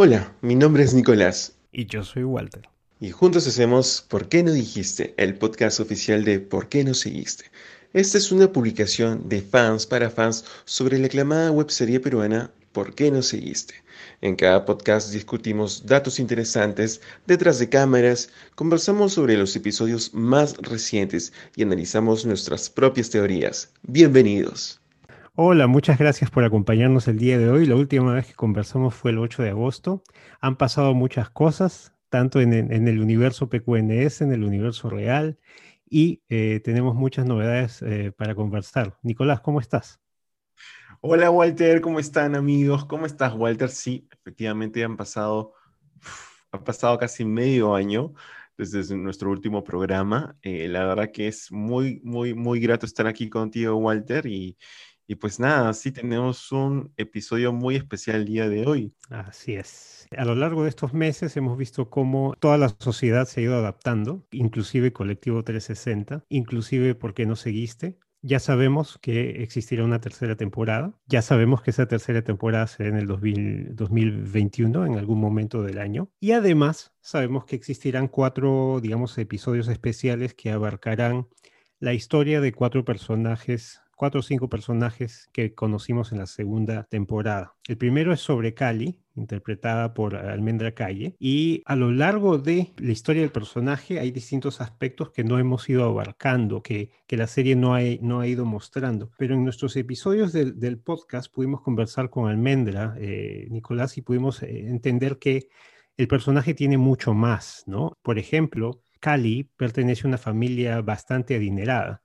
Hola, mi nombre es Nicolás. Y yo soy Walter. Y juntos hacemos ¿Por qué no dijiste? El podcast oficial de ¿Por qué no seguiste? Esta es una publicación de fans para fans sobre la aclamada webserie peruana ¿Por qué no seguiste? En cada podcast discutimos datos interesantes detrás de cámaras, conversamos sobre los episodios más recientes y analizamos nuestras propias teorías. Bienvenidos. Hola, muchas gracias por acompañarnos el día de hoy. La última vez que conversamos fue el 8 de agosto. Han pasado muchas cosas, tanto en, el universo PQNS, en el universo real, y eh, tenemos muchas novedades eh, para conversar. Nicolás, ¿cómo estás? Hola Walter, ¿cómo están amigos? ¿Cómo estás Walter? Sí, efectivamente han pasado, ha pasado casi medio año desde nuestro último programa. Eh, la verdad que es muy, muy, muy grato estar aquí contigo Walter y, y pues nada, sí tenemos un episodio muy especial el día de hoy. Así es. A lo largo de estos meses hemos visto cómo toda la sociedad se ha ido adaptando, inclusive Colectivo 360, inclusive ¿Por qué no seguiste? Ya sabemos que existirá una tercera temporada. Ya sabemos que esa tercera temporada será en el 2021, en algún momento del año. Y además sabemos que existirán cuatro, digamos, episodios especiales que abarcarán la historia de cuatro personajes cuatro o cinco personajes que conocimos en la segunda temporada. El primero es sobre Cali, interpretada por Almendra Calle, y a lo largo de la historia del personaje hay distintos aspectos que no hemos ido abarcando, que, que la serie no ha, no ha ido mostrando. Pero en nuestros episodios del, del podcast pudimos conversar con Almendra, eh, Nicolás, y pudimos eh, entender que el personaje tiene mucho más, ¿no? Por ejemplo, Cali pertenece a una familia bastante adinerada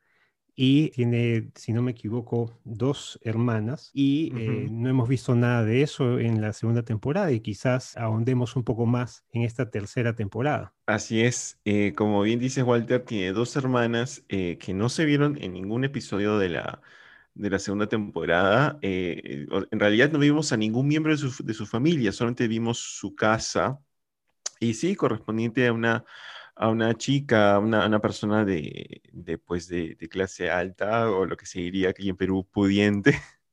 y tiene, si no me equivoco, dos hermanas y eh, no hemos visto nada de eso en la segunda temporada y quizás ahondemos un poco más en esta tercera temporada. Así es, eh, como bien dices Walter, tiene dos hermanas eh, que no se vieron en ningún episodio de la, de la segunda temporada. en realidad no vimos a ningún miembro de su, de su familia, solamente vimos su casa y sí, correspondiente a una a una chica, a una, una, persona de, de, pues de, de, clase alta o lo que se diría aquí en Perú pudiente.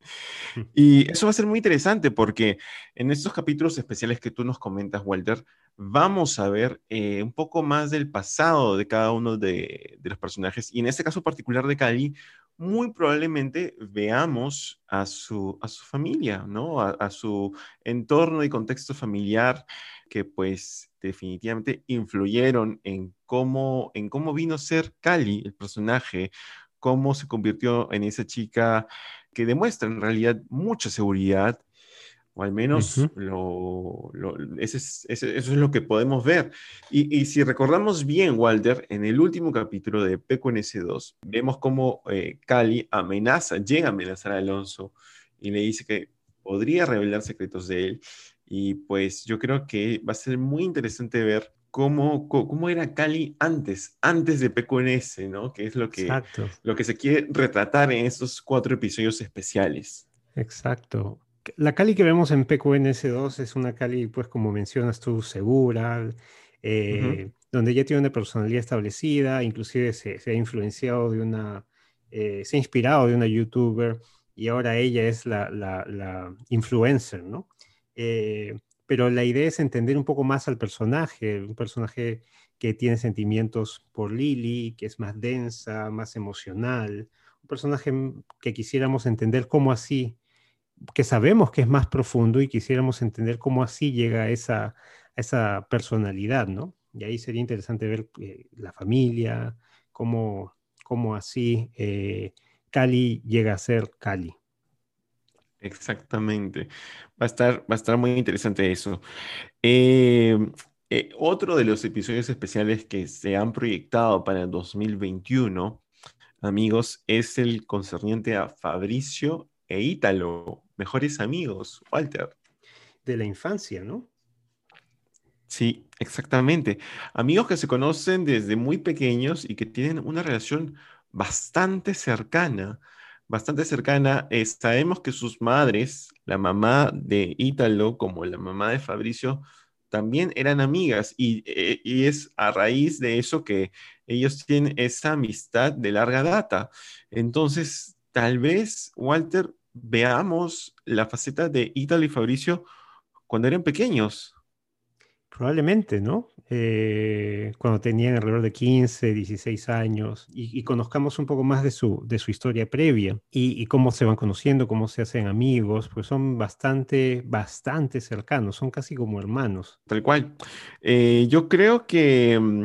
Y eso va a ser muy interesante porque en estos capítulos especiales que tú nos comentas, Walter, vamos a ver eh, un poco más del pasado de cada uno de, de, los personajes y en este caso particular de Cali, muy probablemente veamos a su, a su familia, ¿no? A, a su entorno y contexto familiar que pues definitivamente influyeron en cómo, en cómo vino a ser Cali, el personaje, cómo se convirtió en esa chica que demuestra en realidad mucha seguridad, o al menos lo, eso es lo que podemos ver. Y, si recordamos bien, Walter, en el último capítulo de PQNS2, vemos cómo eh, Cali amenaza, llega a amenazar a Alonso y le dice que podría revelar secretos de él y pues yo creo que va a ser muy interesante ver cómo, cómo era Cali antes, antes de PQNS, ¿no? Que es lo que, lo que se quiere retratar en estos cuatro episodios especiales. Exacto. La Cali que vemos en PQNS2 es una Cali, pues como mencionas tú, segura, eh, donde ya tiene una personalidad establecida, inclusive se, ha influenciado de una, eh, se ha inspirado de una youtuber y ahora ella es la, la, la influencer, ¿no? Eh, pero la idea es entender un poco más al personaje, un personaje que tiene sentimientos por Lily, que es más densa, más emocional, un personaje que quisiéramos entender cómo así, que sabemos que es más profundo y quisiéramos entender cómo así llega a esa, esa personalidad, ¿no? Y ahí sería interesante ver eh, la familia, cómo, cómo así eh, Cali llega a ser Cali. Exactamente. Va a estar, va a estar muy interesante eso. Eh, eh, otro de los episodios especiales que se han proyectado para el 2021, amigos, es el concerniente a Fabricio e Ítalo, mejores amigos, Walter. De la infancia, ¿no? Sí, exactamente. Amigos que se conocen desde muy pequeños y que tienen una relación bastante cercana bastante cercana. Eh, sabemos que sus madres, la mamá de Ítalo como la mamá de Fabricio, también eran amigas y, eh, y, es a raíz de eso que ellos tienen esa amistad de larga data. Entonces, tal vez, Walter, veamos la faceta de Ítalo y Fabricio cuando eran pequeños. Probablemente, ¿no? Eh, cuando tenían alrededor de 15, 16 años y, conozcamos un poco más de su, de su historia previa y, cómo se van conociendo, cómo se hacen amigos, pues son bastante, bastante cercanos, son casi como hermanos. Tal cual. Eh, yo creo que mm,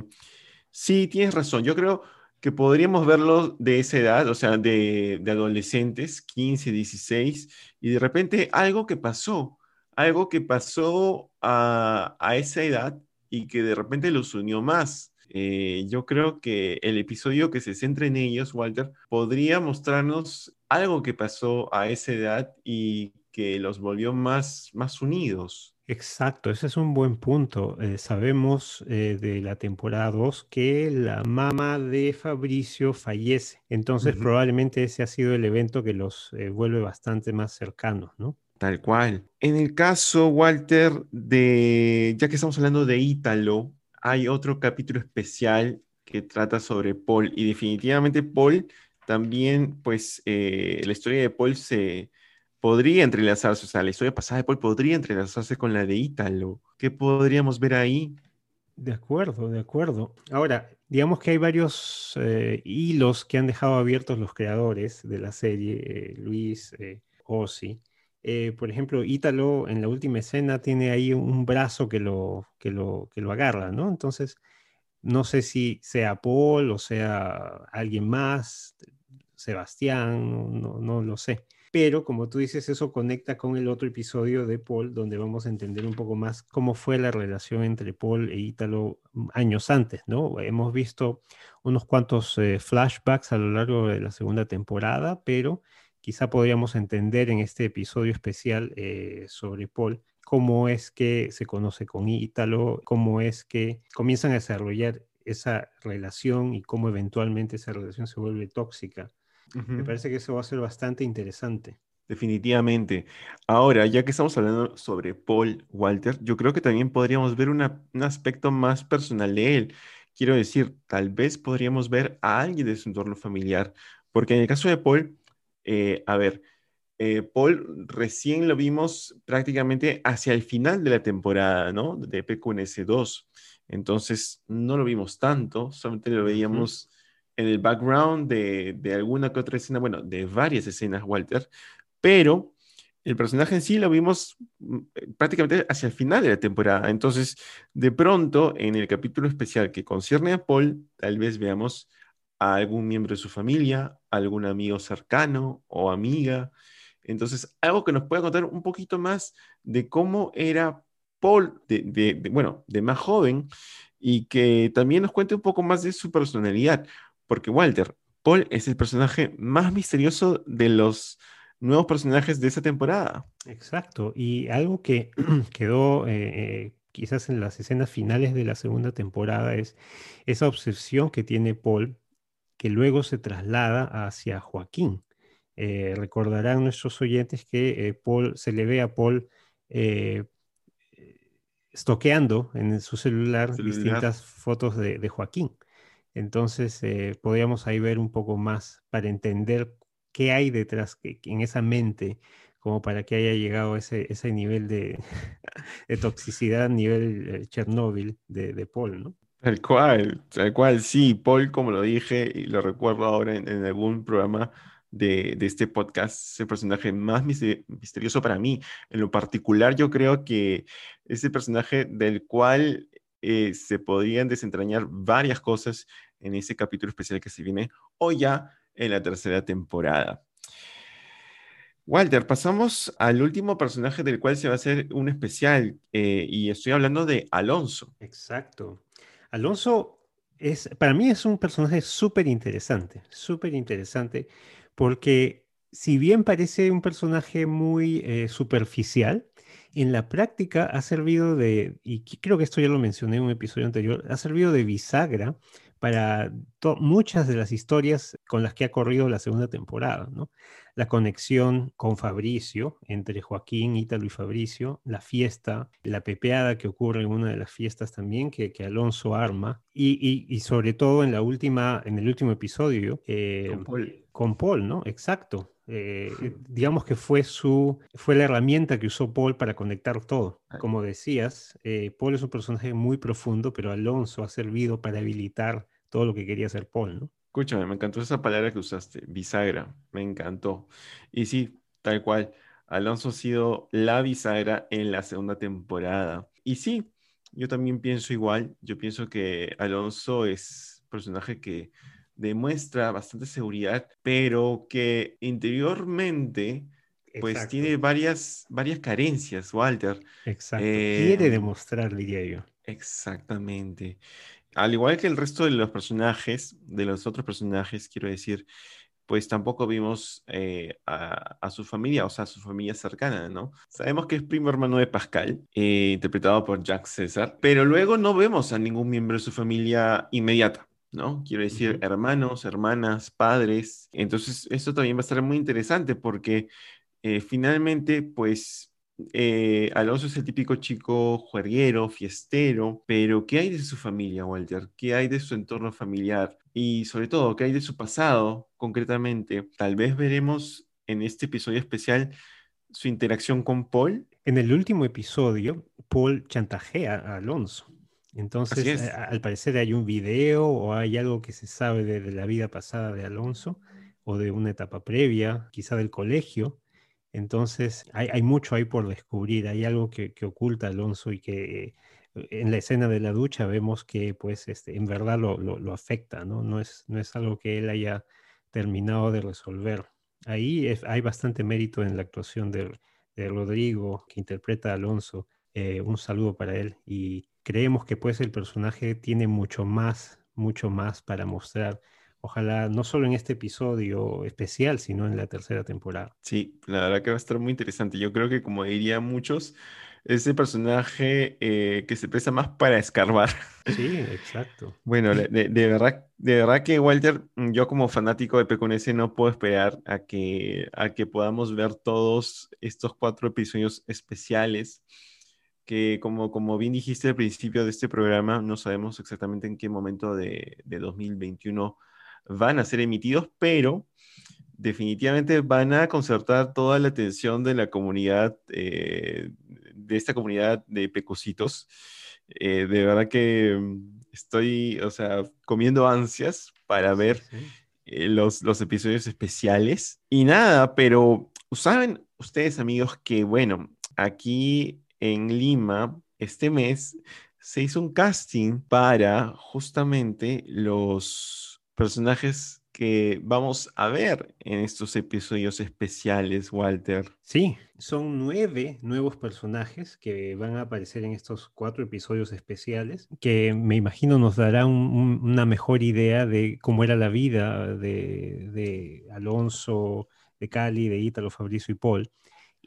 sí, tienes razón. Yo creo que podríamos verlo de esa edad, o sea, de, de adolescentes, 15, 16, y de repente algo que pasó algo que pasó a, esa edad y que de repente los unió más. Eh, yo creo que el episodio que se centra en ellos, Walter, podría mostrarnos algo que pasó a esa edad y que los volvió más, más unidos. Exacto, ese es un buen punto. Eh, sabemos eh, de la temporada 2 que la mamá de Fabricio fallece, entonces probablemente ese ha sido el evento que los vuelve bastante más cercanos, ¿no? Tal cual. En el caso, Walter, de, ya que estamos hablando de Ítalo, hay otro capítulo especial que trata sobre Paul y definitivamente Paul también, pues eh, la historia de Paul se podría entrelazarse, o sea, la historia pasada de Paul podría entrelazarse con la de Ítalo. ¿Qué podríamos ver ahí? De acuerdo, de acuerdo. Ahora, digamos que hay varios eh, hilos que han dejado abiertos los creadores de la serie, eh, Luis, Ozzy. Eh, por ejemplo, Ítalo en la última escena tiene ahí un brazo que lo, que lo, que lo agarra, ¿no? Entonces, no sé si sea Paul o sea alguien más, Sebastián, no, no, lo sé. Pero como tú dices, eso conecta con el otro episodio de Paul, donde vamos a entender un poco más cómo fue la relación entre Paul e Ítalo años antes, ¿no? Hemos visto unos cuantos eh, flashbacks a lo largo de la segunda temporada, pero quizá podríamos entender en este episodio especial eh, sobre Paul cómo es que se conoce con Ítalo, cómo es que comienzan a desarrollar esa relación y cómo eventualmente esa relación se vuelve tóxica. Me parece que eso va a ser bastante interesante. Definitivamente. Ahora, ya que estamos hablando sobre Paul Walter, yo creo que también podríamos ver un aspecto más personal de él. Quiero decir, tal vez podríamos ver a alguien de su entorno familiar, porque en el caso de Paul, eh, a ver, eh, Paul recién lo vimos prácticamente hacia el final de la temporada, ¿no? De PQNS 2. Entonces, no lo vimos tanto, solamente lo veíamos en el background de, de, alguna que otra escena, bueno, de varias escenas, Walter, pero el personaje en sí lo vimos mm, prácticamente hacia el final de la temporada. Entonces, de pronto, en el capítulo especial que concierne a Paul, tal vez veamos a algún miembro de su familia, algún amigo cercano o amiga. Entonces, algo que nos pueda contar un poquito más de cómo era Paul, bueno, de más joven, y que también nos cuente un poco más de su personalidad, porque Walter, Paul es el personaje más misterioso de los nuevos personajes de esa temporada. Exacto, y algo que quedó eh, eh, quizás en las escenas finales de la segunda temporada es esa obsesión que tiene Paul que luego se traslada hacia Joaquín. Eh, recordarán nuestros oyentes que eh, Paul, se le ve a Paul eh, estoqueando en su celular, distintas fotos de, Joaquín. Entonces, podríamos ahí ver un poco más para entender qué hay detrás en esa mente, como para que haya llegado a ese, ese nivel de, de toxicidad, nivel Chernóbil de, de Paul, ¿no? Tal cual, tal cual, sí, Paul, como lo dije y lo recuerdo ahora en, algún programa de, este podcast, es el personaje más misterioso para mí. En lo particular, yo creo que es el personaje del cual eh, se podrían desentrañar varias cosas en ese capítulo especial que se viene o ya en la tercera temporada. Walter, pasamos al último personaje del cual se va a hacer un especial eh, y estoy hablando de Alonso. Exacto. Alonso es, para mí es un personaje súper interesante, súper interesante, porque si bien parece un personaje muy eh, superficial, en la práctica ha servido de, y creo que esto ya lo mencioné en un episodio anterior, ha servido de bisagra para muchas de las historias con las que ha corrido la segunda temporada, ¿no? la conexión con Fabricio, entre Joaquín, Ítalo y Fabricio, la fiesta, la pepeada que ocurre en una de las fiestas también que, que Alonso arma, y, sobre todo en la última, en el último episodio, eh, con, Paul. con Paul, ¿no? Exacto. Eh, digamos que fue, su, fue la herramienta que usó Paul para conectar todo. Como decías, eh, Paul es un personaje muy profundo, pero Alonso ha servido para habilitar todo lo que quería hacer Paul, ¿no? Escúchame, me encantó esa palabra que usaste, bisagra, me encantó. Y sí, tal cual, Alonso ha sido la bisagra en la segunda temporada. Y sí, yo también pienso igual, yo pienso que Alonso es personaje que demuestra bastante seguridad, pero que interiormente pues Exacto. tiene varias, varias carencias, Walter. Exacto. Eh, Quiere demostrar, diría yo. Exactamente. Al igual que el resto de los personajes, de los otros personajes, quiero decir, pues tampoco vimos eh, a, a su familia, o sea, a su familia cercana, ¿no? Sabemos que es primo hermano de Pascal, eh, interpretado por Jack César, pero luego no vemos a ningún miembro de su familia inmediata. ¿No? Quiero decir, hermanos, hermanas, padres. Entonces, esto también va a estar muy interesante porque eh, finalmente, pues, eh, Alonso es el típico chico juerguero, fiestero, pero ¿qué hay de su familia, Walter? ¿Qué hay de su entorno familiar? Y sobre todo, ¿qué hay de su pasado, concretamente? Tal vez veremos en este episodio especial su interacción con Paul. En el último episodio, Paul chantajea a Alonso. Entonces, a- al parecer hay un video o hay algo que se sabe de, de la vida pasada de Alonso o de una etapa previa, quizá del colegio. Entonces, hay, hay mucho ahí por descubrir, hay algo que, que oculta Alonso y que eh, en la escena de la ducha vemos que pues este, en verdad lo, lo- lo afecta, ¿no? No es, no es algo que él haya terminado de resolver. Ahí es- hay bastante mérito en la actuación de, de Rodrigo, que interpreta a Alonso. Eh, un saludo para él y creemos que pues el personaje tiene mucho más, mucho más para mostrar. Ojalá no solo en este episodio especial, sino en la tercera temporada. Sí, la verdad que va a estar muy interesante. Yo creo que, como dirían muchos, ese personaje eh, que se presta más para escarbar. Sí, exacto. Bueno, de, de- de verdad, de verdad que Walter, mm, yo como fanático de PQNS no puedo esperar a que, a que podamos ver todos estos cuatro episodios especiales que como, como bien dijiste al principio de este programa, no sabemos exactamente en qué momento de, de 2021 van a ser emitidos, pero definitivamente van a concertar toda la atención de la comunidad, eh, de esta comunidad de pecositos. Eh, de verdad que mm, estoy, o sea, comiendo ansias para ver sí. eh, los, los episodios especiales. Y nada, pero saben ustedes amigos que, bueno, aquí en Lima, este mes, se hizo un casting para justamente los personajes que vamos a ver en estos episodios especiales, Walter. Sí, son nueve nuevos personajes que van a aparecer en estos cuatro episodios especiales, que me imagino nos dará un- un- una mejor idea de cómo era la vida de, de Alonso, de Cali, de Ítalo, Fabricio y Paul.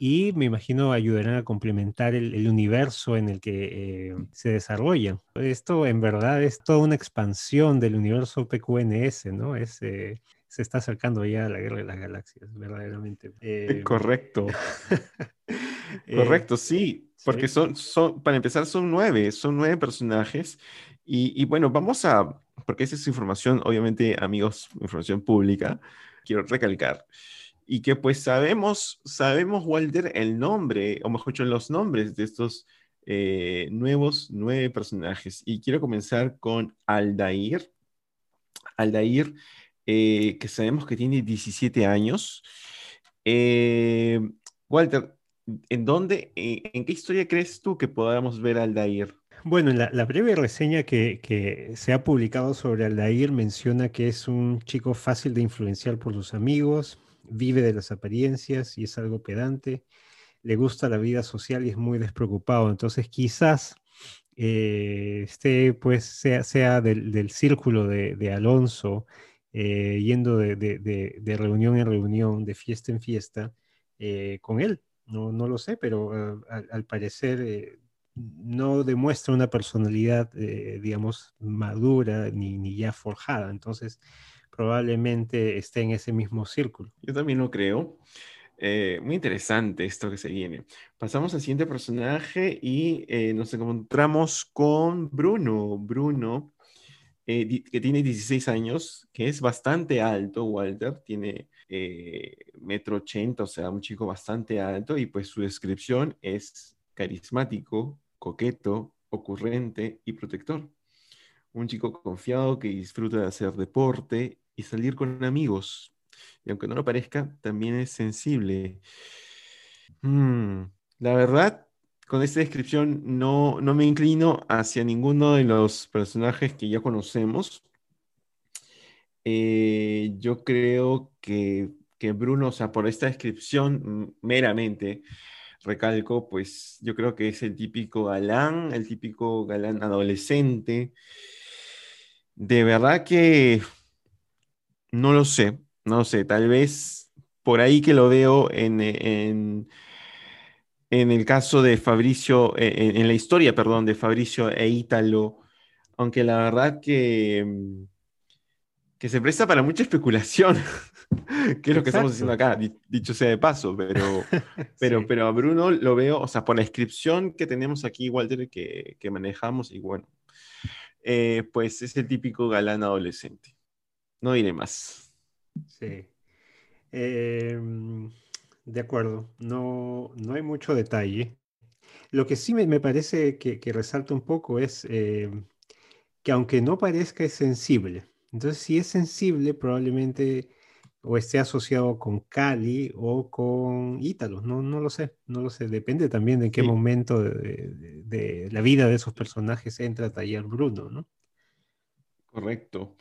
Y me imagino ayudarán a complementar el, el universo en el que eh, se desarrollan. Esto en verdad es toda una expansión del universo PQNS, ¿no? Es, eh, se está acercando ya a la guerra de las galaxias, verdaderamente. Eh, Correcto, eh, correcto, sí, porque sí. son, son, para empezar, son nueve, son nueve personajes. Y, y bueno, vamos a, porque esa es información, obviamente, amigos, información pública, quiero recalcar. Y que pues sabemos, sabemos, Walter, el nombre, o mejor dicho, los nombres de estos eh, nuevos nueve personajes. Y quiero comenzar con Aldair. Aldair, eh, que sabemos que tiene 17 años. Eh, Walter, ¿en dónde, en qué historia crees tú que podamos ver a Aldair? Bueno, la, la breve reseña que, que se ha publicado sobre Aldair menciona que es un chico fácil de influenciar por sus amigos, vive de las apariencias y es algo pedante, le gusta la vida social y es muy despreocupado. Entonces, quizás eh, esté, pues, sea, sea del, del círculo de, de Alonso, eh, yendo de, de- de- reunión en reunión, de fiesta en fiesta, eh, con él. No, no lo sé, pero eh, al, parecer no demuestra una personalidad, eh, digamos, madura ni, ni ya forjada. Entonces, probablemente esté en ese mismo círculo. Yo también lo creo. Eh, muy interesante esto que se viene. Pasamos al siguiente personaje y eh, nos encontramos con Bruno. Bruno, eh, que tiene 16 años, que es bastante alto, Walter, tiene metro ochenta, o sea, un chico bastante alto, y pues su descripción es carismático, coqueto, ocurrente y protector. Un chico confiado que disfruta de hacer deporte y salir con amigos. Y aunque no lo parezca, también es sensible. Mm, la verdad, con esta descripción no, no me inclino hacia ninguno de los personajes que ya conocemos. Eh, yo creo que, que, Bruno, o sea, por esta descripción meramente, recalco, pues yo creo que es el típico galán, el típico galán adolescente. De verdad que no lo sé, no sé, tal vez por ahí que lo veo en, en el caso de Fabricio, eh, en, la historia, perdón, de Fabricio e Ítalo, aunque la verdad que, mm, que se presta para mucha especulación, que es lo que estamos haciendo acá, dicho sea de paso, pero, pero, pero a Bruno lo veo, o sea, por la inscripción que tenemos aquí, Walter, que, que manejamos, y bueno, eh, pues es el típico galán adolescente. No diré más. Sí. Eh, de acuerdo, no, no hay mucho detalle. Lo que sí me, parece que, resalta un poco es eh, que aunque no parezca es sensible. Entonces, si es sensible, probablemente o esté asociado con Cali o con Ítalo. No, no lo sé, no lo sé. Depende también de en qué momento de, la vida de esos personajes entra a tallar Bruno, ¿no? Correcto.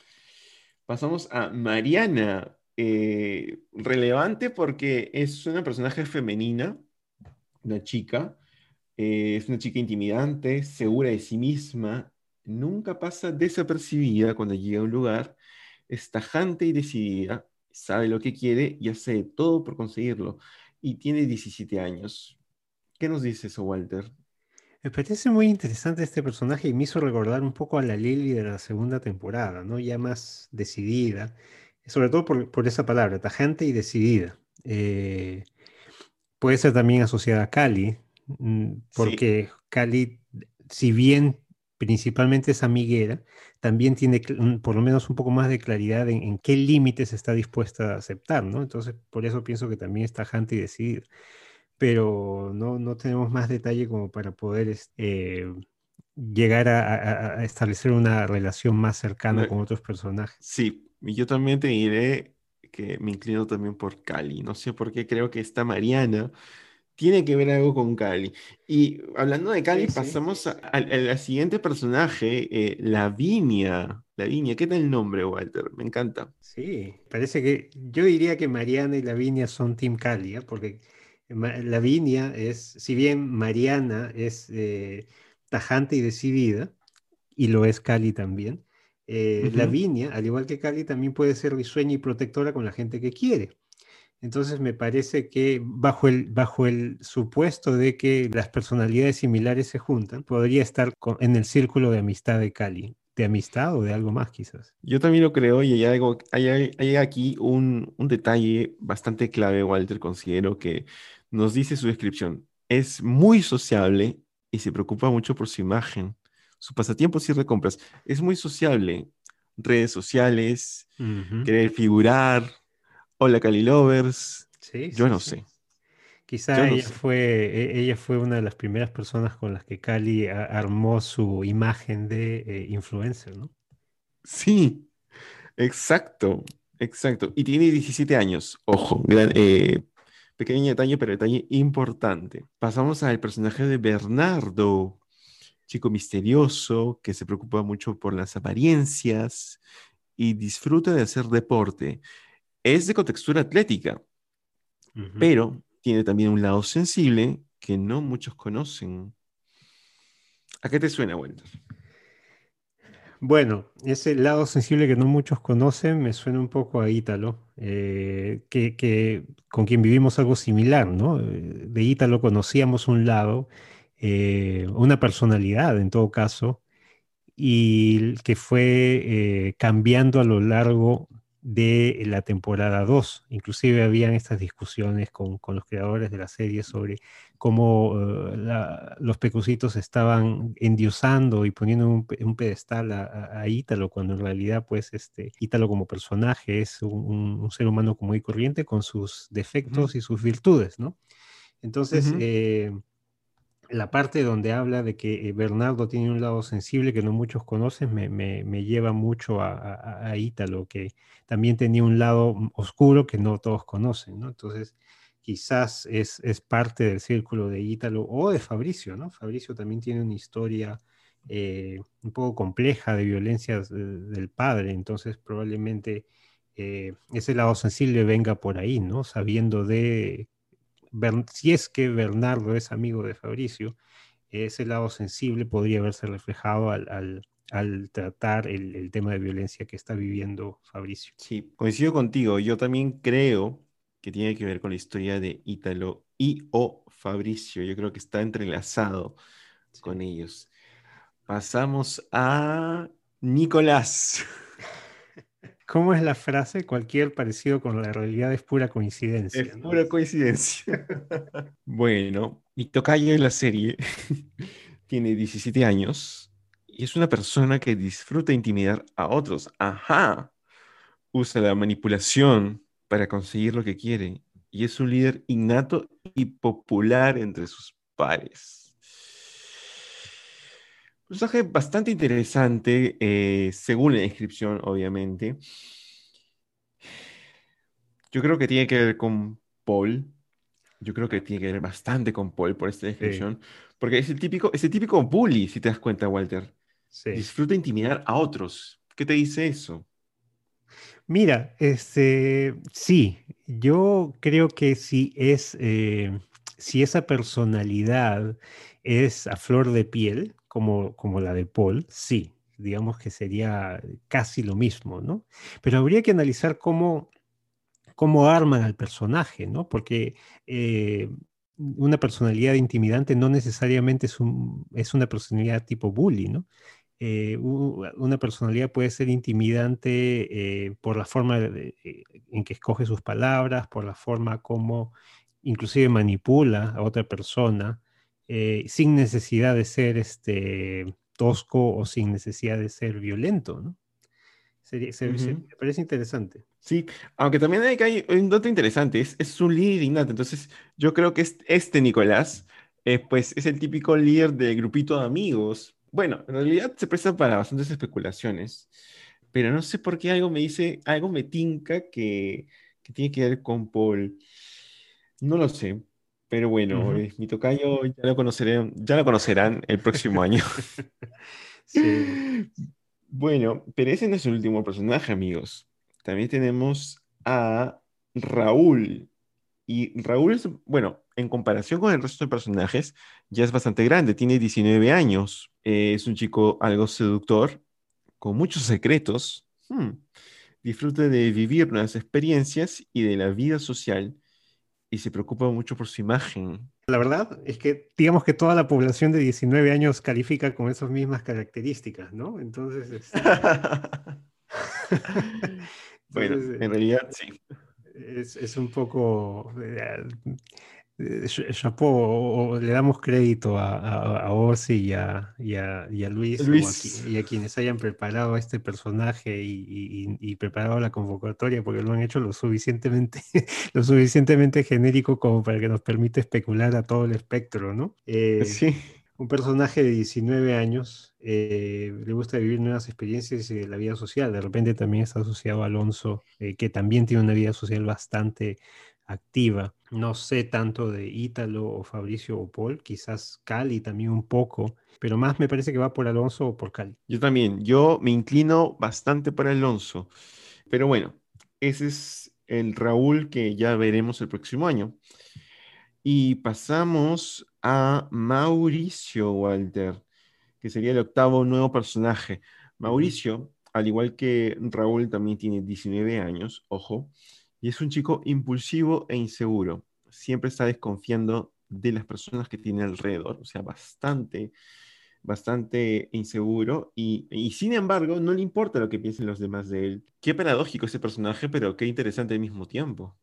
Pasamos a Mariana, eh, relevante porque es una personaje femenina, una chica, eh, es una chica intimidante, segura de sí misma, nunca pasa desapercibida cuando llega a un lugar, es tajante y decidida, sabe lo que quiere y hace todo por conseguirlo, y tiene 17 años. ¿Qué nos dice eso, Walter? Me parece muy interesante este personaje y me hizo recordar un poco a la Lily de la segunda temporada, ¿no? Ya más decidida sobre todo por, esa palabra, tajante y decidida. Eh, puede ser también asociada a Cali, mm, porque Cali, si bien principalmente es amiguera, también tiene por lo menos un poco más de claridad en, qué límites está dispuesta a aceptar, ¿no? Entonces, por eso pienso que también es tajante y decidida. Pero no, no tenemos más detalle como para poder eh, llegar a, establecer una relación más cercana con otros personajes. Sí, y yo también te diré que me inclino también por Cali. No sé por qué creo que esta Mariana tiene que ver algo con Cali. Y hablando de Cali, pasamos al siguiente personaje, eh, Lavinia. Lavinia, ¿qué tal el nombre, Walter? Me encanta. Sí, parece que yo diría que Mariana y Lavinia son Team Cali, ¿eh? porque Lavinia es, si bien Mariana es eh, tajante y decidida, y lo es Cali también, la viña, al igual que Cali, también puede ser risueña y protectora con la gente que quiere. Entonces me parece que bajo el, bajo el supuesto de que las personalidades similares se juntan, podría estar en el círculo de amistad de Cali. ¿De amistad o de algo más quizás? Yo también lo creo y hay, algo, hay, hay aquí un, un detalle bastante clave, Walter, considero que nos dice su descripción. Es muy sociable y se preocupa mucho por su imagen su pasatiempo cierre compras. Es muy sociable. Redes sociales, querer figurar. Hola, Cali Lovers. Sí, Yo no sé. Quizá ella, Fue, e, ella fue una de las primeras personas con las que Cali armó su imagen de eh, influencer, ¿no? Sí, exacto, exacto. Y tiene 17 años, ojo, eh, pequeño detalle, pero detalle importante. Pasamos al personaje de Bernardo, chico misterioso que se preocupa mucho por las apariencias y disfruta de hacer deporte. Es de contextura atlética, pero tiene también un lado sensible que no muchos conocen. ¿A qué te suena, Walter? Bueno, ese lado sensible que no muchos conocen me suena un poco a Ítalo, eh, que, con quien vivimos algo similar, ¿no? Eh, de Ítalo conocíamos un lado eh, una personalidad en todo caso, y que fue eh, cambiando a lo largo de la temporada 2. Inclusive habían estas discusiones con, los creadores de la serie sobre cómo eh, los pecucitos estaban endiosando y poniendo un, un pedestal a, Ítalo, cuando en realidad, pues, este, Ítalo como personaje es un, ser humano común y corriente con sus defectos y sus virtudes, ¿no? Entonces, la parte donde habla de que eh, Bernardo tiene un lado sensible que no muchos conocen me, lleva mucho a, Ítalo, que también tenía un lado oscuro que no todos conocen, ¿no? Entonces, quizás es, parte del círculo de Ítalo o de Fabricio, ¿no? Fabricio también tiene una historia eh, un poco compleja de violencia del padre, entonces probablemente eh, ese lado sensible venga por ahí, ¿no? Sabiendo de si es que Bernardo es amigo de Fabricio, ese lado sensible podría verse reflejado al, tratar el, tema de violencia que está viviendo Fabricio. Sí, coincido contigo. Yo también creo que tiene que ver con la historia de Ítalo y o Fabricio. Yo creo que está entrelazado con ellos. Pasamos a Nicolás. ¿Cómo es la frase? Cualquier parecido con la realidad es pura coincidencia. Es pura coincidencia. bueno, mi tocayo en la serie tiene 17 años y es una persona que disfruta intimidar a otros. Ajá. Usa la manipulación para conseguir lo que quiere y es un líder innato y popular entre sus pares. Un mensaje bastante interesante, eh, según la descripción, obviamente. Yo creo que tiene que ver con Paul. Yo creo que tiene que ver bastante con Paul por esta descripción. Porque es el típico, es el típico bully, si te das cuenta, Walter. Disfruta intimidar a otros. ¿Qué te dice eso? Mira, este, sí, yo creo que si es, eh, si esa personalidad es a flor de piel, como, como la de Paul, sí, digamos que sería casi lo mismo, ¿no? Pero habría que analizar cómo, cómo arman al personaje, ¿no? Porque eh, una personalidad intimidante no necesariamente es, un, es una personalidad tipo bully, ¿no? Eh, una personalidad puede ser intimidante eh, por la forma en que escoge sus palabras, por la forma como inclusive manipula a otra persona, eh, sin necesidad de ser este, tosco o sin necesidad de ser violento, ¿no? me parece interesante. Sí, aunque también hay, hay un dato interesante, es, es un líder innato, entonces yo creo que este Nicolás, eh, pues es el típico líder del grupito de amigos. Bueno, en realidad se presta para bastantes especulaciones, pero no sé por qué algo me dice, algo me tinca que, que tiene que ver con Paul. No lo sé, pero bueno, eh, mi tocayo ya lo, conoceré, ya lo conocerán el próximo año. sí. Bueno, pero ese no es el último personaje, amigos. También tenemos a Raúl. Y Raúl es, bueno, en comparación con el resto de personajes, ya es bastante grande, tiene 19 años. Eh, es un chico algo seductor, con muchos secretos. Hmm. Disfruta de vivir nuevas experiencias y de la vida social y se preocupa mucho por su imagen. La verdad es que digamos que toda la población de 19 años califica con esas mismas características, ¿no? Entonces... Este bueno, en realidad sí. Es, es un poco... Eh, eh, le damos crédito a, a, y a, Luis, y a quienes hayan preparado este personaje y, preparado la convocatoria, porque lo han hecho lo suficientemente, lo suficientemente genérico como para que nos permita especular a todo el espectro, ¿no? Eh, sí. Un personaje de 19 años, eh, le gusta vivir nuevas experiencias y la vida social. De repente también está asociado a Alonso, que también tiene una vida social bastante activa. No sé tanto de Ítalo o Fabricio o Paul, quizás Cali también un poco, pero más me parece que va por Alonso o por Cali. Yo también, yo me inclino bastante para Alonso, pero bueno, ese es el Raúl que ya veremos el próximo año. Y pasamos a Mauricio Walter, que sería el octavo nuevo personaje. Mauricio, al igual que Raúl, también tiene 19 años, ojo, y es un chico impulsivo e inseguro. Siempre está desconfiando de las personas que tiene alrededor, o sea, bastante bastante inseguro y, y, sin embargo no le importa lo que piensen los demás de él. Qué paradójico ese personaje, pero qué interesante al mismo tiempo.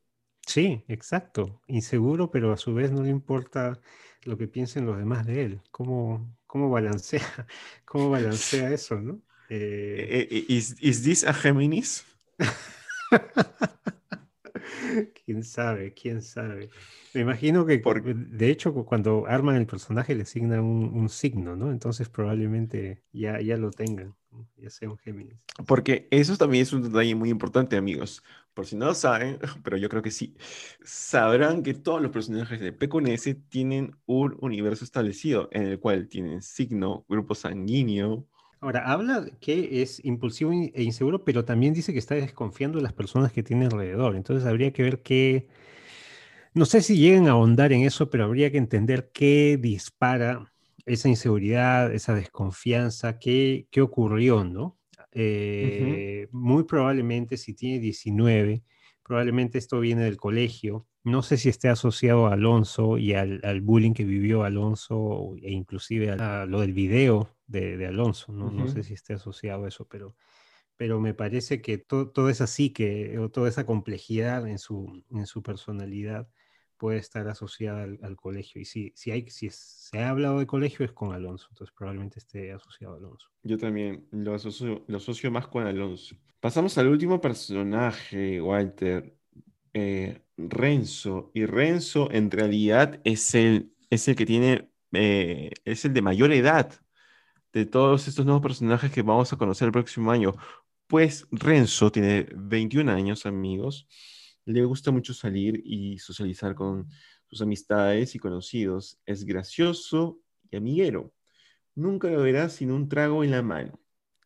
Sí, exacto. Inseguro, pero a su vez no le importa lo que piensen los demás de él. ¿Cómo, cómo balancea, cómo balancea eso, no? Eh... eh, eh is, is this a Géminis? quién sabe, quién sabe. Me imagino que, de hecho, cuando arman el personaje le asignan un, signo, ¿no? Entonces probablemente ya, ya lo tengan, ya sea un Géminis. Porque eso también es un detalle muy importante, amigos. Por si no lo saben, pero yo creo que sí, sabrán que todos los personajes de P con S tienen un universo establecido en el cual tienen signo, grupo sanguíneo, Ahora, habla que es impulsivo e inseguro, pero también dice que está desconfiando de las personas que tiene alrededor. Entonces habría que ver qué, no sé si llegan a ahondar en eso, pero habría que entender qué dispara esa inseguridad, esa desconfianza, qué, qué ocurrió, ¿no? Eh, muy probablemente si tiene 19, probablemente esto viene del colegio. No sé si esté asociado a Alonso y al, al bullying que vivió Alonso e inclusive a lo del video de, Alonso. ¿no? no sé si esté asociado a eso, pero, pero me parece que toda esa psique o toda esa complejidad en su, en su personalidad puede estar asociada al, colegio. Y si, si, hay, si se ha hablado de colegio es con Alonso, entonces probablemente esté asociado a Alonso. Yo también lo asocio, lo asocio más con Alonso. Pasamos al último personaje, Walter, eh, Renzo. Y Renzo en realidad es el, es el que tiene, eh, es el de mayor edad de todos estos nuevos personajes que vamos a conocer el próximo año. Pues Renzo tiene 21 años, amigos. Le gusta mucho salir y socializar con sus amistades y conocidos. Es gracioso y amiguero. Nunca lo verás sin un trago en la mano.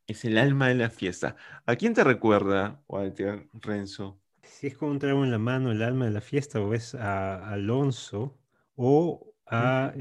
Es el alma de la fiesta. ¿A quién te recuerda, Walter Renzo? Si es con un trago en la mano, el alma de la fiesta, o es a Alonso o a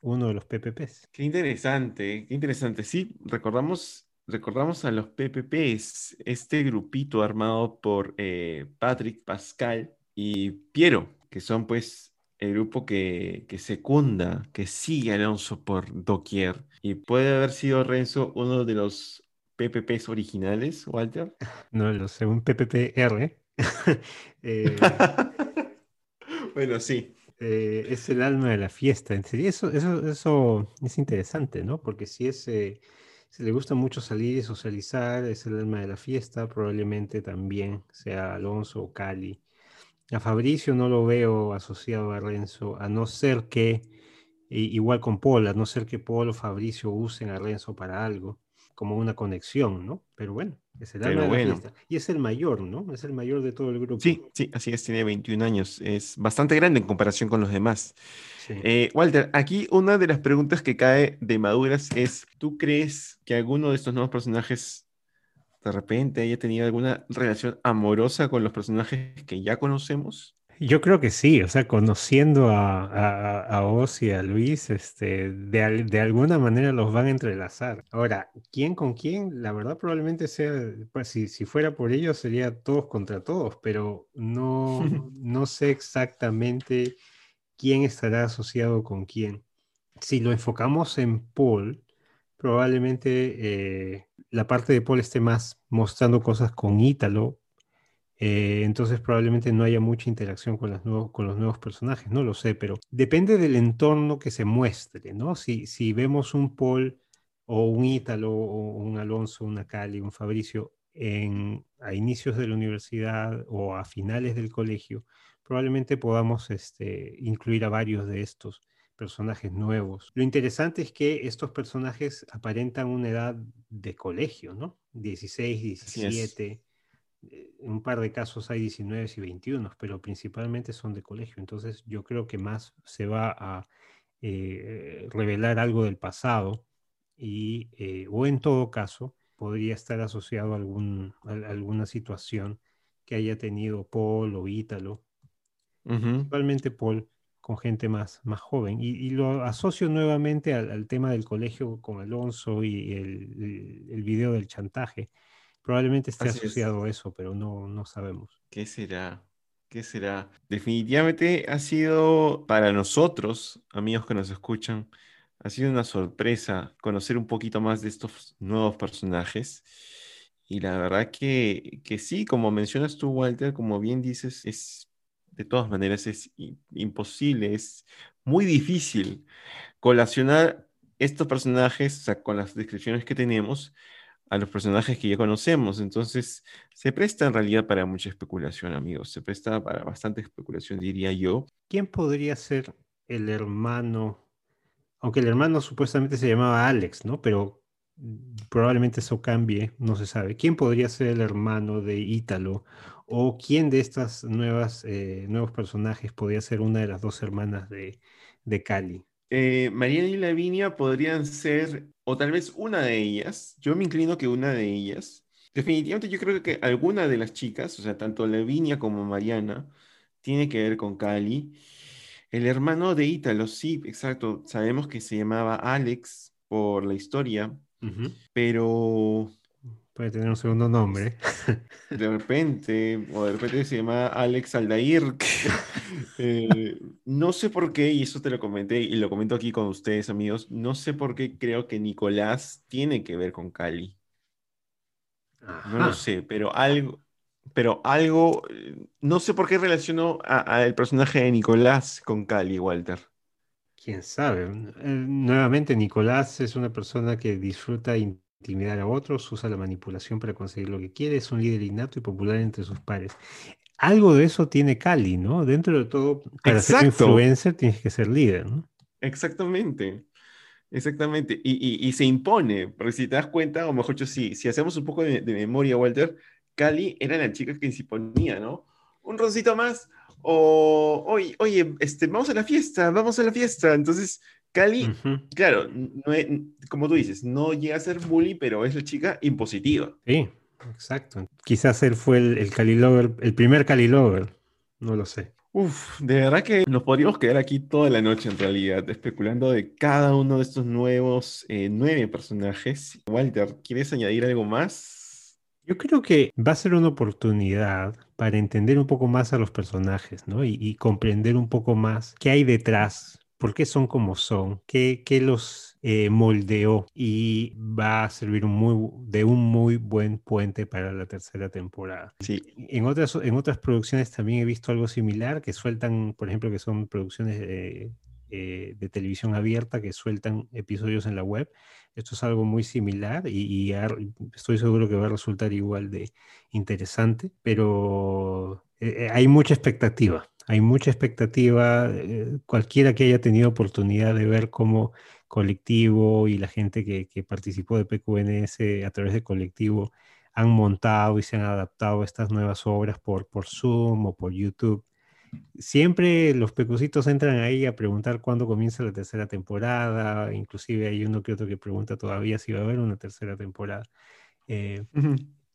uno de los PPPs. Qué interesante, qué interesante. Sí, recordamos, recordamos a los PPPs, este grupito armado por eh, Patrick, Pascal y Piero, que son pues el grupo que, que secunda, que sigue a Alonso por doquier. Y puede haber sido Renzo uno de los PPPs originales, Walter. No lo sé, un PPPR. eh... bueno, sí. Eh, es el alma de la fiesta. Eso, eso, eso es interesante, ¿no? Porque si es, eh, le gusta mucho salir y socializar, es el alma de la fiesta, probablemente también sea Alonso o Cali. A Fabricio no lo veo asociado a Renzo, a no ser que, igual con Paul, a no ser que Paul o Fabricio usen a Renzo para algo como una conexión, ¿no? Pero bueno, es el alma de la fiesta. Y es el mayor, ¿no? Es el mayor de todo el grupo. Sí, sí, así es, tiene 21 años. Es bastante grande en comparación con los demás. Eh, Walter, aquí una de las preguntas que cae de maduras es, ¿tú crees que alguno de estos nuevos personajes de repente haya tenido alguna relación amorosa con los personajes que ya conocemos? Yo creo que sí, o sea, conociendo a, a, a Oz y a Luis, este, de, de, alguna manera los van a entrelazar. Ahora, ¿quién con quién? La verdad probablemente sea, pues si, si fuera por ellos sería todos contra todos, pero no, no sé exactamente quién estará asociado con quién. Si lo enfocamos en Paul, probablemente eh, la parte de Paul esté más mostrando cosas con Ítalo eh, entonces probablemente no haya mucha interacción con, los nuevos personajes, no lo sé, pero depende del entorno que se muestre, ¿no? Si, si vemos un Paul o un Ítalo o un Alonso, una Cali, un Fabricio en, a inicios de la universidad o a finales del colegio, probablemente podamos este, incluir a varios de estos personajes nuevos. Lo interesante es que estos personajes aparentan una edad de colegio, ¿no? 16, 17 en un par de casos hay 19 y 21, pero principalmente son de colegio. Entonces yo creo que más se va a eh, revelar algo del pasado y, eh, o en todo caso, podría estar asociado a, algún, alguna situación que haya tenido Paul o Ítalo, principalmente Paul con gente más, más joven. Y, lo asocio nuevamente al, tema del colegio con Alonso y el, el video del chantaje Probablemente esté asociado a eso, pero no, no sabemos. ¿Qué será? ¿Qué será? Definitivamente ha sido para nosotros, amigos que nos escuchan, Ha sido una sorpresa conocer un poquito más de estos nuevos personajes. Y la verdad que, que sí, como mencionas tú, Walter, como bien dices, es de todas maneras es imposible, es muy difícil colacionar estos personajes, o sea, con las descripciones que tenemos, a los personajes que ya conocemos. Entonces, se presta en realidad para mucha especulación, amigos. Se presta para bastante especulación, diría yo. ¿Quién podría ser el hermano? Aunque el hermano supuestamente se llamaba Alex, ¿no? Pero probablemente eso cambie, no se sabe. ¿Quién podría ser el hermano de Ítalo? ¿O quién de estas nuevas, eh, nuevos personajes podría ser una de las dos hermanas de, de Cali? Eh, Mariana y Lavinia podrían ser, o tal vez una de ellas, yo me inclino que una de ellas. Definitivamente yo creo que alguna de las chicas, o sea, tanto Lavinia como Mariana, tiene que ver con Cali. El hermano de Ítalo, sí, exacto, sabemos que se llamaba Alex por la historia, pero Puede tener un segundo nombre. De repente, o de repente se llama Alex Aldair. Eh, no sé por qué, y eso te lo comenté y lo comento aquí con ustedes, amigos. No sé por qué creo que Nicolás tiene que ver con Cali. No lo sé, pero algo, pero algo, no sé por qué relaciono al personaje de Nicolás con Cali, Walter. Quién sabe. Eh, nuevamente, Nicolás es una persona que disfruta intimidar a otros, usa la manipulación para conseguir lo que quiere, es un líder innato y popular entre sus pares. Algo de eso tiene Cali, ¿no? Dentro de todo, para ser influencer tienes que ser líder, ¿no? Exactamente. Exactamente. Y, se impone, porque si te das cuenta, o mejor dicho, si, si hacemos un poco de, memoria, Walter, Cali era la chica que se imponía, ¿no? Un roncito más, o oye, oye, este, vamos a la fiesta, vamos a la fiesta. Entonces, Cali, claro, como tú dices, no llega a ser bully, pero es la chica impositiva. Sí, exacto. Quizás él fue el, Cali Lover, el primer Cali Lover, no lo sé. Uf, de verdad que nos podríamos quedar aquí toda la noche en realidad, especulando de cada uno de estos nuevos eh, nueve personajes. Walter, ¿quieres añadir algo más? Yo creo que va a ser una oportunidad para entender un poco más a los personajes, ¿no? Y, y comprender un poco más qué hay detrás por qué son como son, qué, los eh, moldeó y va a servir muy, de un muy buen puente para la tercera temporada. Sí. En otras, en otras producciones también he visto algo similar, que sueltan, por ejemplo, que son producciones de, eh, de televisión abierta, que sueltan episodios en la web. Esto es algo muy similar y, estoy seguro que va a resultar igual de interesante, pero eh, hay mucha expectativa hay mucha expectativa. Eh, cualquiera que haya tenido oportunidad de ver cómo colectivo y la gente que, participó de PQNS a través de colectivo han montado y se han adaptado estas nuevas obras por, por Zoom o por YouTube. Siempre los pecucitos entran ahí a preguntar cuándo comienza la tercera temporada, inclusive hay uno que otro que pregunta todavía si va a haber una tercera temporada. Eh,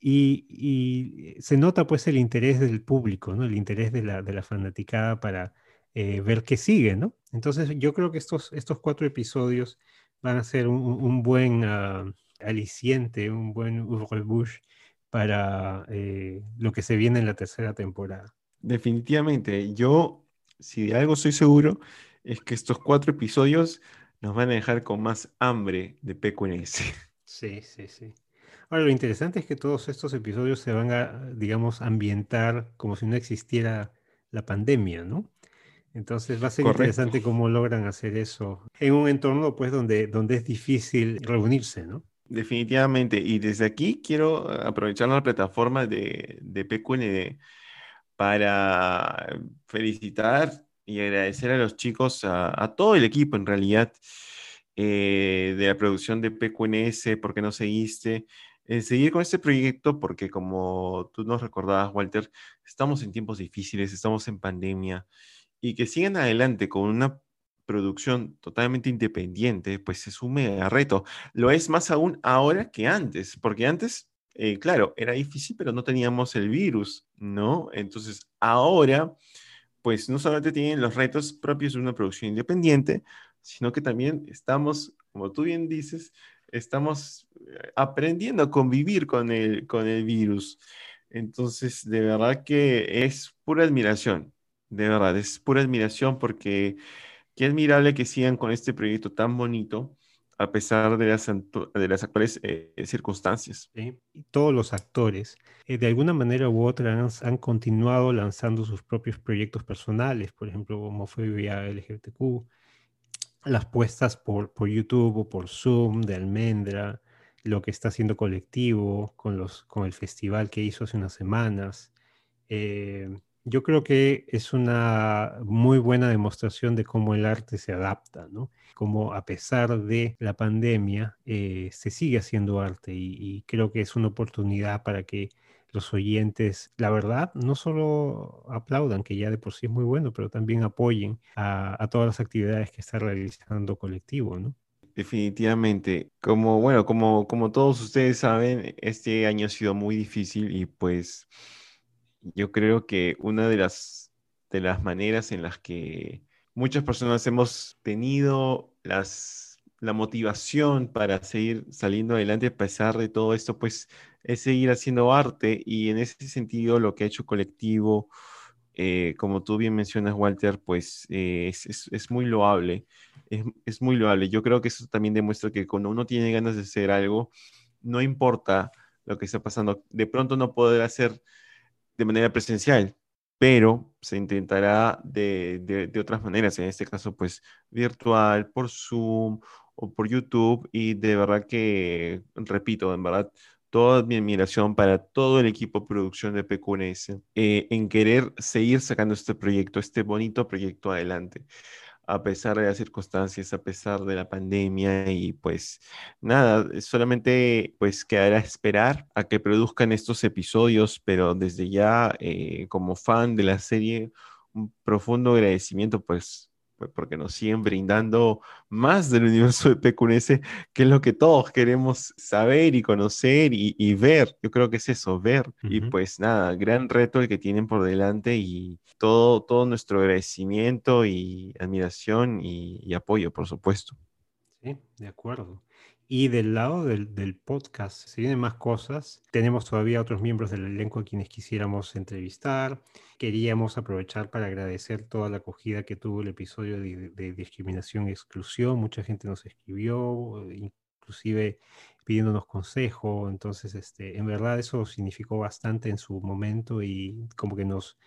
y, se nota pues el interés del público, ¿no? El interés de la, de la fanaticada para eh, ver qué sigue, ¿no? Entonces yo creo que estos, estos cuatro episodios van a ser un, buen ah, aliciente, un buen Bush para eh, lo que se viene en la tercera temporada. Definitivamente, yo, si de algo soy seguro, es que estos cuatro episodios nos van a dejar con más hambre de PQNS. Sí, sí, sí. Ahora, lo interesante es que todos estos episodios se van a, digamos, ambientar como si no existiera la pandemia, ¿no? Entonces va a ser interesante cómo logran hacer eso en un entorno, pues, donde, donde es difícil reunirse, ¿no? Definitivamente. Y desde aquí quiero aprovechar la plataforma de, de PQND para felicitar y agradecer a los chicos, a, todo el equipo en realidad, eh, de la producción de PQNS, porque no seguiste, eh, seguir con este proyecto porque como tú nos recordabas, Walter, estamos en tiempos difíciles, estamos en pandemia y que sigan adelante con una producción totalmente independiente, pues se sume a reto. Lo es más aún ahora que antes, porque antes, eh, claro, era difícil, pero no teníamos el virus, ¿no? Entonces, ahora, pues no solamente tienen los retos propios de una producción independiente, sino que también estamos, como tú bien dices, estamos eh, aprendiendo a convivir con el, con el virus. Entonces, de verdad que es pura admiración, de verdad, es pura admiración porque qué admirable que sigan con este proyecto tan bonito a pesar de las, de las actuales eh, circunstancias. Y todos los actores, eh, de alguna manera u otra, han, continuado lanzando sus propios proyectos personales, por ejemplo, homofobia LGBTQ, las puestas por, por YouTube o por Zoom de Almendra, lo que está haciendo colectivo con, los, con el festival que hizo hace unas semanas. Eh, yo creo que es una muy buena demostración de cómo el arte se adapta, ¿no? Cómo a pesar de la pandemia eh, se sigue haciendo arte y, creo que es una oportunidad para que los oyentes, la verdad, no solo aplaudan, que ya de por sí es muy bueno, pero también apoyen a, todas las actividades que está realizando colectivo, ¿no? Definitivamente. Como, bueno, como, como todos ustedes saben, este año ha sido muy difícil y pues yo creo que una de las, de las maneras en las que muchas personas hemos tenido las, la motivación para seguir saliendo adelante a pesar de todo esto, pues es seguir haciendo arte y en ese sentido lo que ha hecho colectivo, eh, como tú bien mencionas, Walter, pues eh, es, muy loable, es, es, muy loable. Yo creo que eso también demuestra que cuando uno tiene ganas de hacer algo, no importa lo que está pasando, de pronto no poder hacer de manera presencial, pero se intentará de, otras maneras, en este caso pues virtual, por Zoom o por YouTube y de verdad que, repito, en verdad, toda mi admiración para todo el equipo de producción de PQNS eh, en querer seguir sacando este proyecto, este bonito proyecto adelante a pesar de las circunstancias, a pesar de la pandemia y pues nada, solamente pues quedará esperar a que produzcan estos episodios, pero desde ya eh, como fan de la serie, un profundo agradecimiento pues pues, porque nos siguen brindando más del universo de PQNS, que es lo que todos queremos saber y conocer y, ver. Yo creo que es eso, ver. Y pues nada, gran reto el que tienen por delante y todo, todo nuestro agradecimiento y admiración y apoyo, por supuesto. Sí, de acuerdo. Y del lado del, podcast se vienen más cosas. Tenemos todavía otros miembros del elenco a quienes quisiéramos entrevistar. Queríamos aprovechar para agradecer toda la acogida que tuvo el episodio de, discriminación y exclusión. Mucha gente nos escribió, inclusive pidiéndonos consejo. Entonces, este, en verdad eso significó bastante en su momento y como que nos,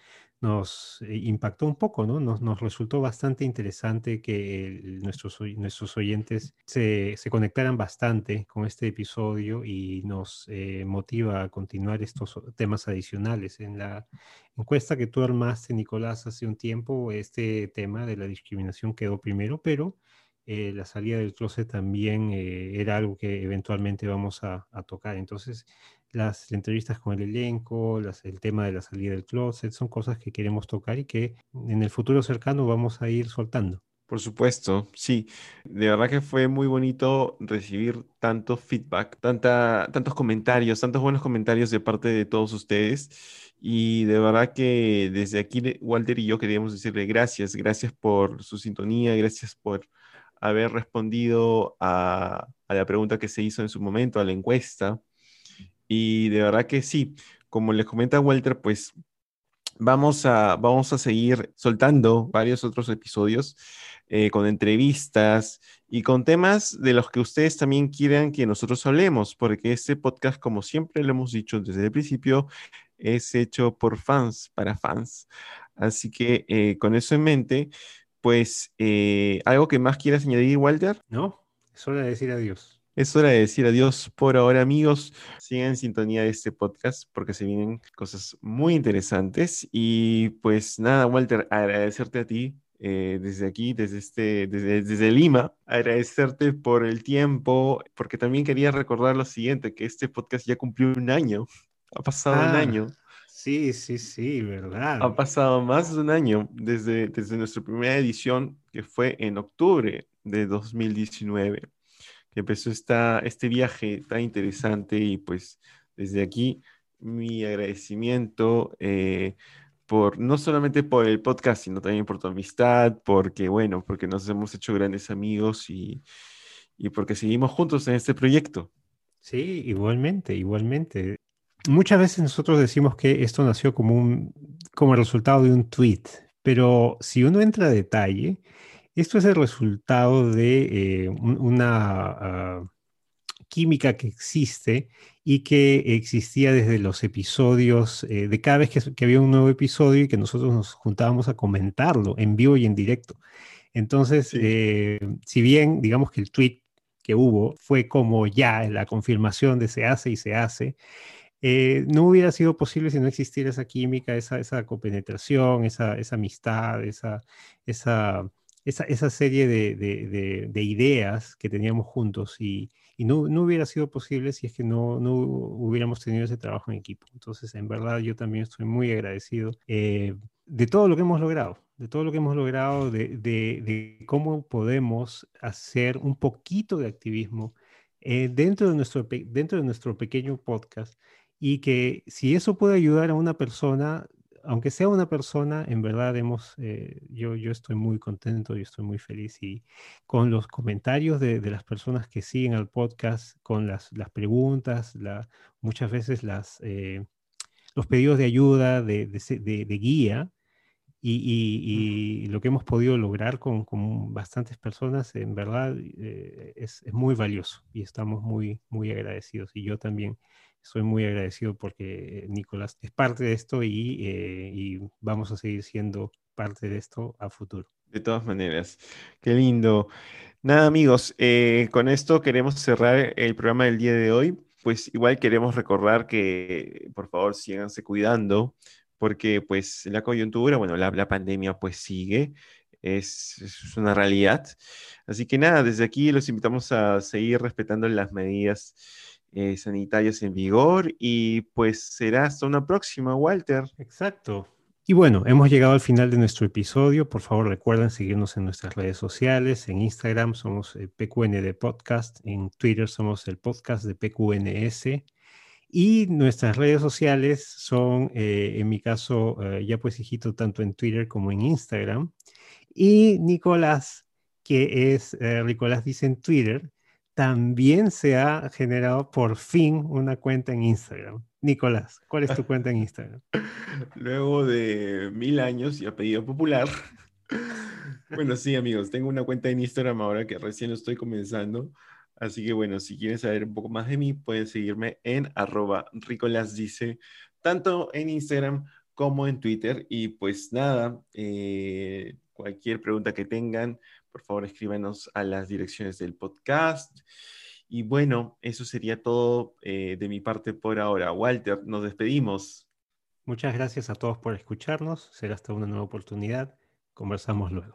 nos eh, impactó un poco, ¿no? Nos, resultó bastante interesante que nuestros, nuestros oyentes se, conectaran bastante con este episodio y nos eh, motiva a continuar estos temas adicionales. En la encuesta que tú armaste, Nicolás, hace un tiempo, este tema de la discriminación quedó primero, pero eh, la salida del closet también era algo que eventualmente vamos a tocar. Entonces, las entrevistas con el elenco, el tema de la salida del closet, son cosas que queremos tocar y que en el futuro cercano vamos a ir soltando. Por supuesto, sí. De verdad que fue muy bonito recibir tanto feedback, tanta, tantos comentarios, tantos buenos comentarios de parte de todos ustedes. Y de verdad que desde aquí, Walter y yo queríamos decirle gracias, gracias por su sintonía, gracias por haber respondido a, a la pregunta que se hizo en su momento, a la encuesta. Y de verdad que sí, como les comenta Walter, pues vamos a, vamos a seguir soltando varios otros episodios eh, con entrevistas y con temas de los que ustedes también quieran que nosotros hablemos, porque este podcast, como siempre lo hemos dicho desde el principio, es hecho por fans, para fans. Así que eh, con eso en mente, pues, eh, ¿algo que más quieras añadir, Walter? No, es hora de decir adiós. Es hora de decir adiós por ahora, amigos. Sigan en sintonía de este podcast porque se vienen cosas muy interesantes. Y pues nada, Walter, agradecerte a ti eh, desde aquí, desde, este, desde, desde, Lima, agradecerte por el tiempo, porque también quería recordar lo siguiente, que este podcast ya cumplió un año. Ha pasado un ah, año. Sí, sí, sí, verdad. Ha pasado más de un año desde, desde nuestra primera edición, que fue en octubre de 2019 empezó esta, este viaje tan interesante y pues desde aquí mi agradecimiento eh, por no solamente por el podcast, sino también por tu amistad, porque bueno, porque nos hemos hecho grandes amigos y, y porque seguimos juntos en este proyecto. Sí, igualmente, igualmente. Muchas veces nosotros decimos que esto nació como un como resultado de un tweet, pero si uno entra a detalle, Esto es el resultado de eh, una ah, química que existe y que existía desde los episodios, eh, de cada vez que, había un nuevo episodio y que nosotros nos juntábamos a comentarlo en vivo y en directo. Entonces, eh, si bien digamos que el tweet que hubo fue como ya la confirmación de se hace y se hace, eh, no hubiera sido posible si no existiera esa química, esa, esa copenetración, esa, esa amistad, esa, esa, esa, serie de, de, de, ideas que teníamos juntos y, y no, no, hubiera sido posible si es que no, no, hubiéramos tenido ese trabajo en equipo. Entonces, en verdad, yo también estoy muy agradecido eh, de todo lo que hemos logrado, de todo lo que hemos logrado, de, de cómo podemos hacer un poquito de activismo eh, dentro, de nuestro, dentro de nuestro pequeño podcast y que si eso puede ayudar a una persona, aunque sea una persona, en verdad hemos, eh, yo, yo estoy muy contento, y estoy muy feliz y con los comentarios de, las personas que siguen al podcast, con las, las preguntas, la, muchas veces las, eh, los pedidos de ayuda, de, de, guía. Y, y, lo que hemos podido lograr con, con bastantes personas, en verdad, eh, es, es, muy valioso y estamos muy, muy agradecidos. Y yo también soy muy agradecido porque Nicolás es parte de esto eh, y, vamos a seguir siendo parte de esto a futuro. De todas maneras, qué lindo. Nada amigos, eh, con esto queremos cerrar el programa del día de hoy. Pues igual queremos recordar que por favor síganse cuidando porque pues la coyuntura, bueno, la, la pandemia pues sigue, es, es, una realidad. Así que nada, desde aquí los invitamos a seguir respetando las medidas eh, sanitarias en vigor y pues será hasta una próxima, Walter. Exacto. Y bueno, hemos llegado al final de nuestro episodio. Por favor, recuerden seguirnos en nuestras redes sociales. En Instagram somos el PQND Podcast. En Twitter somos el podcast de PQNS. Y nuestras redes sociales son, eh, en mi caso, eh, ya pues hijito, tanto en Twitter como en Instagram. Y Nicolás, que es, Nicolás dice en Twitter, también se ha generado por fin una cuenta en Instagram. Nicolás, ¿cuál es tu cuenta en Instagram? Luego de mil años y apellido popular. bueno, sí, amigos, tengo una cuenta en Instagram ahora que recién lo estoy comenzando. Así que bueno, si quieren saber un poco más de mí, pueden seguirme en arroba ricolasdice, tanto en Instagram como en Twitter. Y pues nada, eh, cualquier pregunta que tengan, por favor escríbanos a las direcciones del podcast. Y bueno, eso sería todo eh, de mi parte por ahora. Walter, nos despedimos. Muchas gracias a todos por escucharnos. Será hasta una nueva oportunidad. Conversamos luego.